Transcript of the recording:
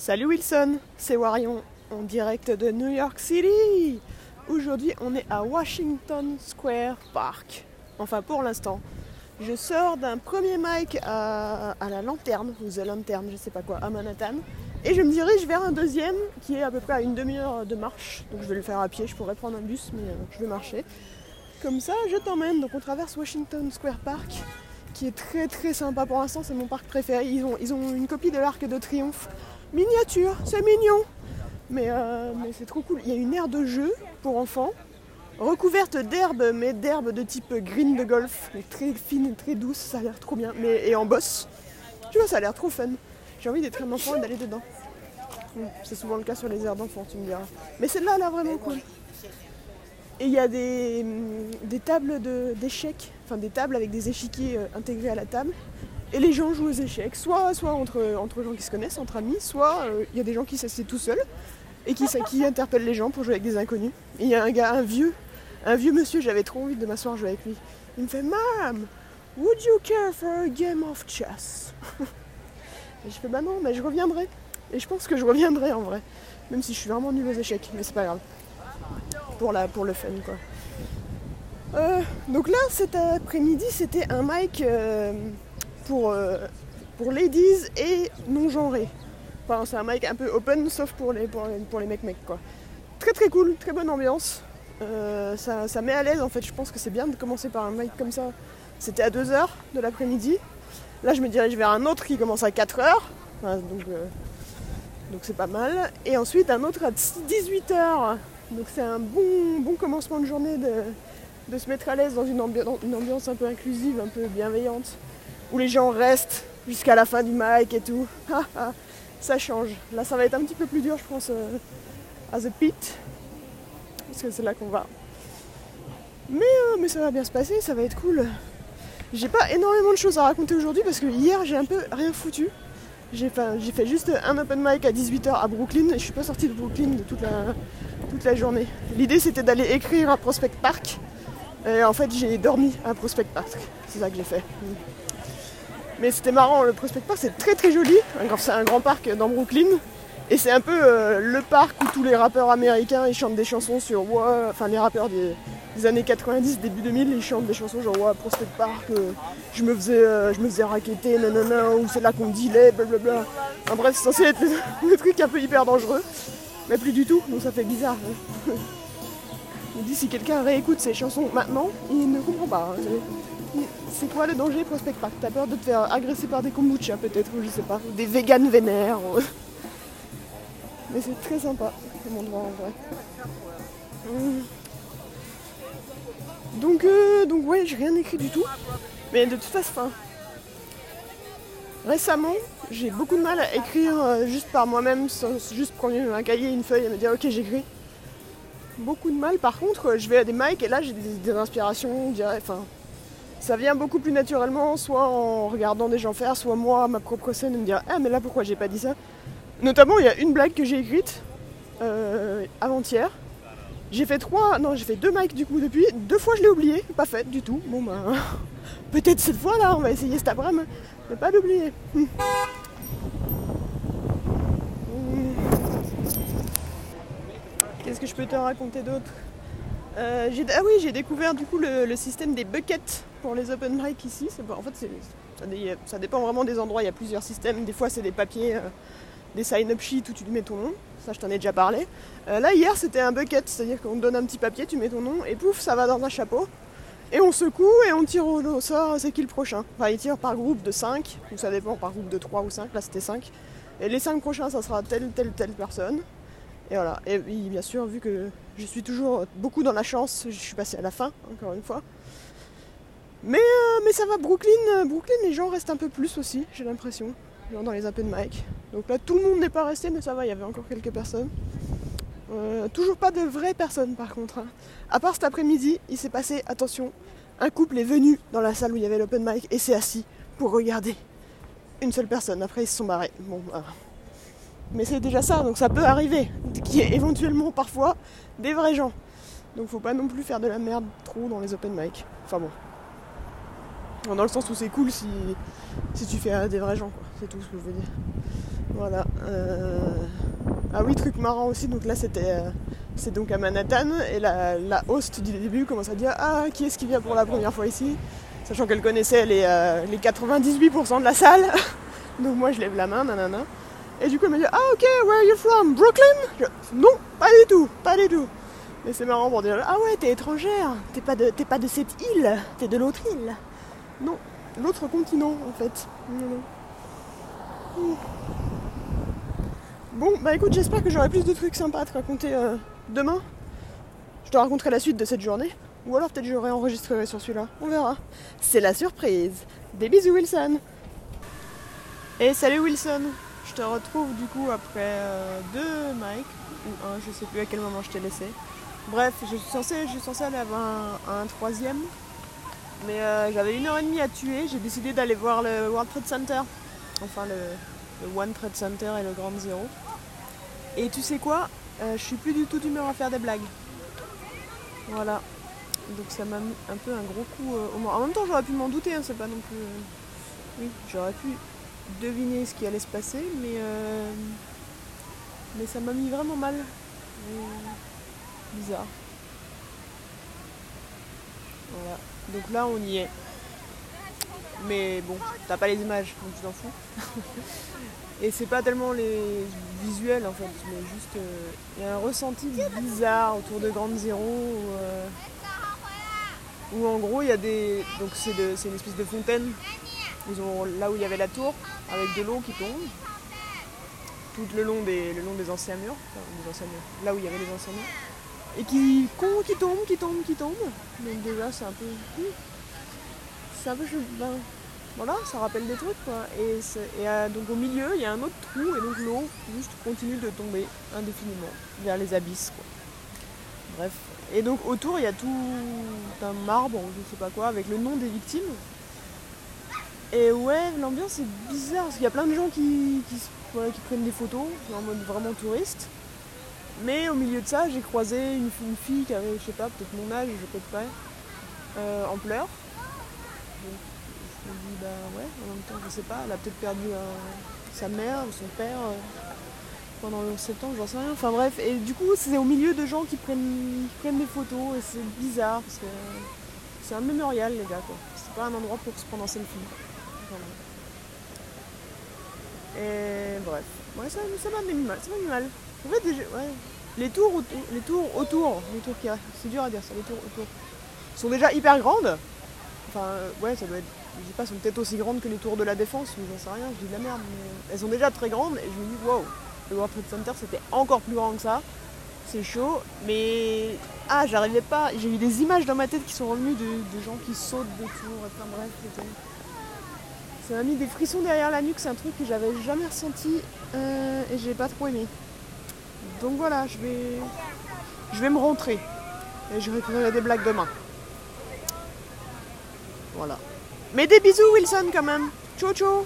Salut Wilson, c'est Warion en direct de New York City. Aujourd'hui, on est à Washington Square Park. Enfin, pour l'instant. Je sors d'un premier mic à, la lanterne, ou The Lantern, je sais pas quoi, à Manhattan. Et je me dirige vers un deuxième qui est à peu près à une demi-heure de marche. Donc je vais le faire à pied, je pourrais prendre un bus, mais euh, je vais marcher. Comme ça, je t'emmène. Donc on traverse Washington Square Park, qui est très très sympa pour l'instant, c'est mon parc préféré. Ils ont une copie de l'Arc de Triomphe miniature, c'est mignon. Euh, mais, c'est trop cool. Il y a une aire de jeu pour enfants, recouverte d'herbe, mais d'herbe de type green de golf, très fine et très douce, ça a l'air trop bien. Mais, et en bosse. Tu vois, ça a l'air trop fun. J'ai envie d'être un enfant et d'aller dedans. c'est souvent le cas sur les aires d'enfants, tu me diras. Mais celle-là, elle a vraiment cool. Et il y a des, des tables d'échecs, enfin des tables avec des échiquiers euh, intégrés à la table. Et les gens jouent aux échecs, soit, soit entre, entre gens qui se connaissent, entre amis, soit euh, il y a des gens qui s'assiedent tout seuls et qui, qui interpellent les gens pour jouer avec des inconnus. Il y a un gars, un vieux, un vieux monsieur, j'avais trop envie de m'asseoir jouer avec lui. Il me fait Mom, would you care for a game of chess? Et je fais Bah non, mais je reviendrai. Et je pense que je reviendrai en vrai. Même si je suis vraiment nul aux échecs, mais c'est pas grave. Pour, la, pour le fun quoi. Euh, donc là, cet après-midi, c'était un mic. Euh, pour, euh, pour ladies et non-genrés. Enfin, c'est un mic un peu open, sauf pour les, pour les, mecs mecs quoi. Très très cool, très bonne ambiance. Euh, ça, met à l'aise en fait, je pense que c'est bien de commencer par un mic comme ça. C'était à 2h de l'après-midi. Là je me dirige vers un autre qui commence à 4h. donc euh, donc c'est pas mal. Et ensuite un autre à 18h. Donc c'est un bon, bon commencement de journée de, de se mettre à l'aise dans une ambiance un peu inclusive, un peu bienveillante où les gens restent jusqu'à la fin du mic et tout. ça change. Là, ça va être un petit peu plus dur, je pense, euh, à The Pit. Parce que c'est là qu'on va. Mais, euh, mais ça va bien se passer, ça va être cool. J'ai pas énormément de choses à raconter aujourd'hui parce que hier, j'ai un peu rien foutu. J'ai fait, juste un open mic à 18h à Brooklyn et je suis pas sortie de Brooklyn de toute la, toute la journée. L'idée, c'était d'aller écrire à Prospect Park. Et en fait, j'ai dormi à Prospect Park. C'est ça que j'ai fait. Mais c'était marrant, le Prospect Park c'est très très joli. C'est un grand parc dans Brooklyn. Et c'est un peu euh, le parc où tous les rappeurs américains ils chantent des chansons sur enfin les rappeurs des, années 90, début 2000, ils chantent des chansons genre ouais, Prospect Park, euh, je me faisais euh, je me faisais raqueter, nanana, ou c'est là qu'on dilait, blablabla. Enfin bref, c'est censé être le, truc un peu hyper dangereux. Mais plus du tout, donc ça fait bizarre. Hein. On dit si quelqu'un réécoute ces chansons maintenant, il ne comprend pas. Hein, c'est quoi le danger Prospect Park T'as peur de te faire agresser par des kombucha peut-être, ou je sais pas, des véganes vénères. Mais c'est très sympa comme endroit en vrai. Hum. Donc, euh, donc ouais, j'ai rien écrit du tout. Mais de toute façon, récemment, j'ai beaucoup de mal à écrire euh, juste par moi-même, sans juste prendre un cahier, une feuille et me dire ok j'écris. Beaucoup de mal. Par contre, je vais à des mics et là j'ai des, inspirations, enfin ça vient beaucoup plus naturellement, soit en regardant des gens faire, soit moi, ma propre scène, me dire Ah, mais là pourquoi j'ai pas dit ça? Notamment, il y a une blague que j'ai écrite euh, avant-hier. J'ai fait trois, non, j'ai fait deux mics du coup depuis. Deux fois, je l'ai oublié, pas faite du tout. Bon, ben, peut-être cette fois-là, on va essayer cet après-midi, pas l'oublier. Qu'est-ce que je peux te raconter d'autre euh, ah oui, j'ai découvert du coup le, système des buckets pour les open mic ici. En fait, ça, dépend vraiment des endroits. Il y a plusieurs systèmes. Des fois, c'est des papiers, euh, des sign-up sheets où tu mets ton nom. Ça, je t'en ai déjà parlé. Euh, là, hier, c'était un bucket, c'est-à-dire qu'on te donne un petit papier, tu mets ton nom et pouf, ça va dans un chapeau. Et on secoue et on tire au sort, c'est qui le prochain? Enfin, ils tirent par groupe de 5, ou ça dépend, par groupe de 3 ou 5. Là, c'était 5. Et les 5 prochains, ça sera telle, telle, telle personne. Et voilà. Et bien sûr, vu que je suis toujours beaucoup dans la chance, je suis passée à la fin, encore une fois. Mais, euh, ça va, Brooklyn, euh, Brooklyn, les gens restent un peu plus aussi, j'ai l'impression, dans les open mic. Donc là, tout le monde n'est pas resté, mais ça va, il y avait encore quelques personnes. Euh, toujours pas de vraies personnes par contre. Hein. À part cet après-midi, il s'est passé, attention, un couple est venu dans la salle où il y avait l'open mic et s'est assis pour regarder une seule personne. Après, ils se sont barrés. Bon, bah, mais c'est déjà ça, donc ça peut arriver, qu'il y ait éventuellement parfois des vrais gens. Donc faut pas non plus faire de la merde trop dans les open mic. Enfin bon. Dans le sens où c'est cool si, si tu fais des vrais gens. C'est tout ce que je veux dire. Voilà. euh, Ah oui, truc marrant aussi, donc là c'était. euh, C'est à Manhattan et la, la host du début commence à dire Ah, qui est-ce qui vient pour la première fois ici? Sachant qu'elle connaissait les, euh, les 98% de la salle. donc moi je lève la main, nanana. Et du coup elle me dit Ah, ok, where are you from? Brooklyn? Je, Non, pas du tout, pas du tout. Mais c'est marrant pour dire Ah ouais, t'es étrangère, t'es pas, de, pas de cette île, t'es de l'autre île. Non, l'autre continent en fait. Bon, bah écoute, j'espère que j'aurai plus de trucs sympas à te raconter euh, demain. Je te raconterai la suite de cette journée. Ou alors peut-être j'aurai enregistré sur celui-là. On verra. C'est la surprise. Des bisous Wilson. Et salut Wilson. Je te retrouve du coup après euh, deux mics. Ou un, je sais plus à quel moment je t'ai laissé. Bref, je suis censée, aller avoir un, troisième. Mais euh, j'avais une heure et demie à tuer. J'ai décidé d'aller voir le World Trade Center. Enfin le, One Trade Center et le Grand Zero. Et tu sais quoi? Euh, Je suis plus du tout d'humeur à faire des blagues. Voilà. Donc ça m'a mis un peu un gros coup au mort. En même temps j'aurais pu m'en douter, hein, c'est pas non plus. Oui, j'aurais pu deviner ce qui allait se passer, mais euh, mais ça m'a mis vraiment mal. Euh, bizarre. Voilà. Donc là on y est. Mais bon, t'as pas les images, donc tu t'en fous. Et c'est pas tellement les visuels en fait, mais juste euh, il y a un ressenti bizarre autour de Grande Zéro où, euh, où en gros il y a des. Donc c'est de- c'est une espèce de fontaine. Là où il y avait la tour avec de l'eau qui tombe. Tout le long des, anciens murs. Là où il y avait les anciens murs. Et qui, qui tombe, qui tombe, qui tombe. Donc déjà c'est un peu. C'est un ben, voilà, ça rappelle des trucs quoi. Et, euh, donc au milieu, il y a un autre trou et donc l'eau juste continue de tomber indéfiniment vers les abysses quoi. Bref. Et donc autour, il y a tout un marbre, je sais pas quoi, avec le nom des victimes. Et ouais, l'ambiance est bizarre parce qu'il y a plein de gens qui, qui, prennent des photos en mode vraiment touriste. Mais au milieu de ça, j'ai croisé une, fi- une fille qui avait, je sais pas, peut-être mon âge, je peux pas, euh, en pleurs. Donc, je me dis, bah ouais, en même temps, je sais pas, elle a peut-être perdu euh, sa mère ou son père euh, pendant le 11 septembre, j'en sais rien. Enfin bref, et du coup, c'est au milieu de gens qui prennent, qui prennent des photos et c'est bizarre parce que c'est un mémorial, les gars, quoi. C'est pas un endroit pour se prendre en selfie. Et bref, ouais, ça ça m'a mis mal. Ça m'a mis mal. En fait, déjà, ouais, les tours, les tours autour, les tours qui c'est dur à dire ça, les tours autour, sont déjà hyper grandes. Enfin, euh, ouais, ça doit être, je dis pas, sont peut-être aussi grandes que les tours de la Défense, ou j'en sais rien, je dis de la merde, mais elles sont déjà très grandes et je me dis, wow, le World Trade Center c'était encore plus grand que ça. C'est chaud, mais ah, j'arrivais pas. J'ai eu des images dans ma tête qui sont revenues de, de gens qui sautent des tours. Enfin bref, c'était- ça m'a mis des frissons derrière la nuque. C'est un truc que j'avais jamais ressenti euh, et j'ai pas trop aimé. Donc voilà, je vais, je vais me rentrer et je récupérerai des blagues demain. Voilà. Mais des bisous Wilson quand même. Ciao ciao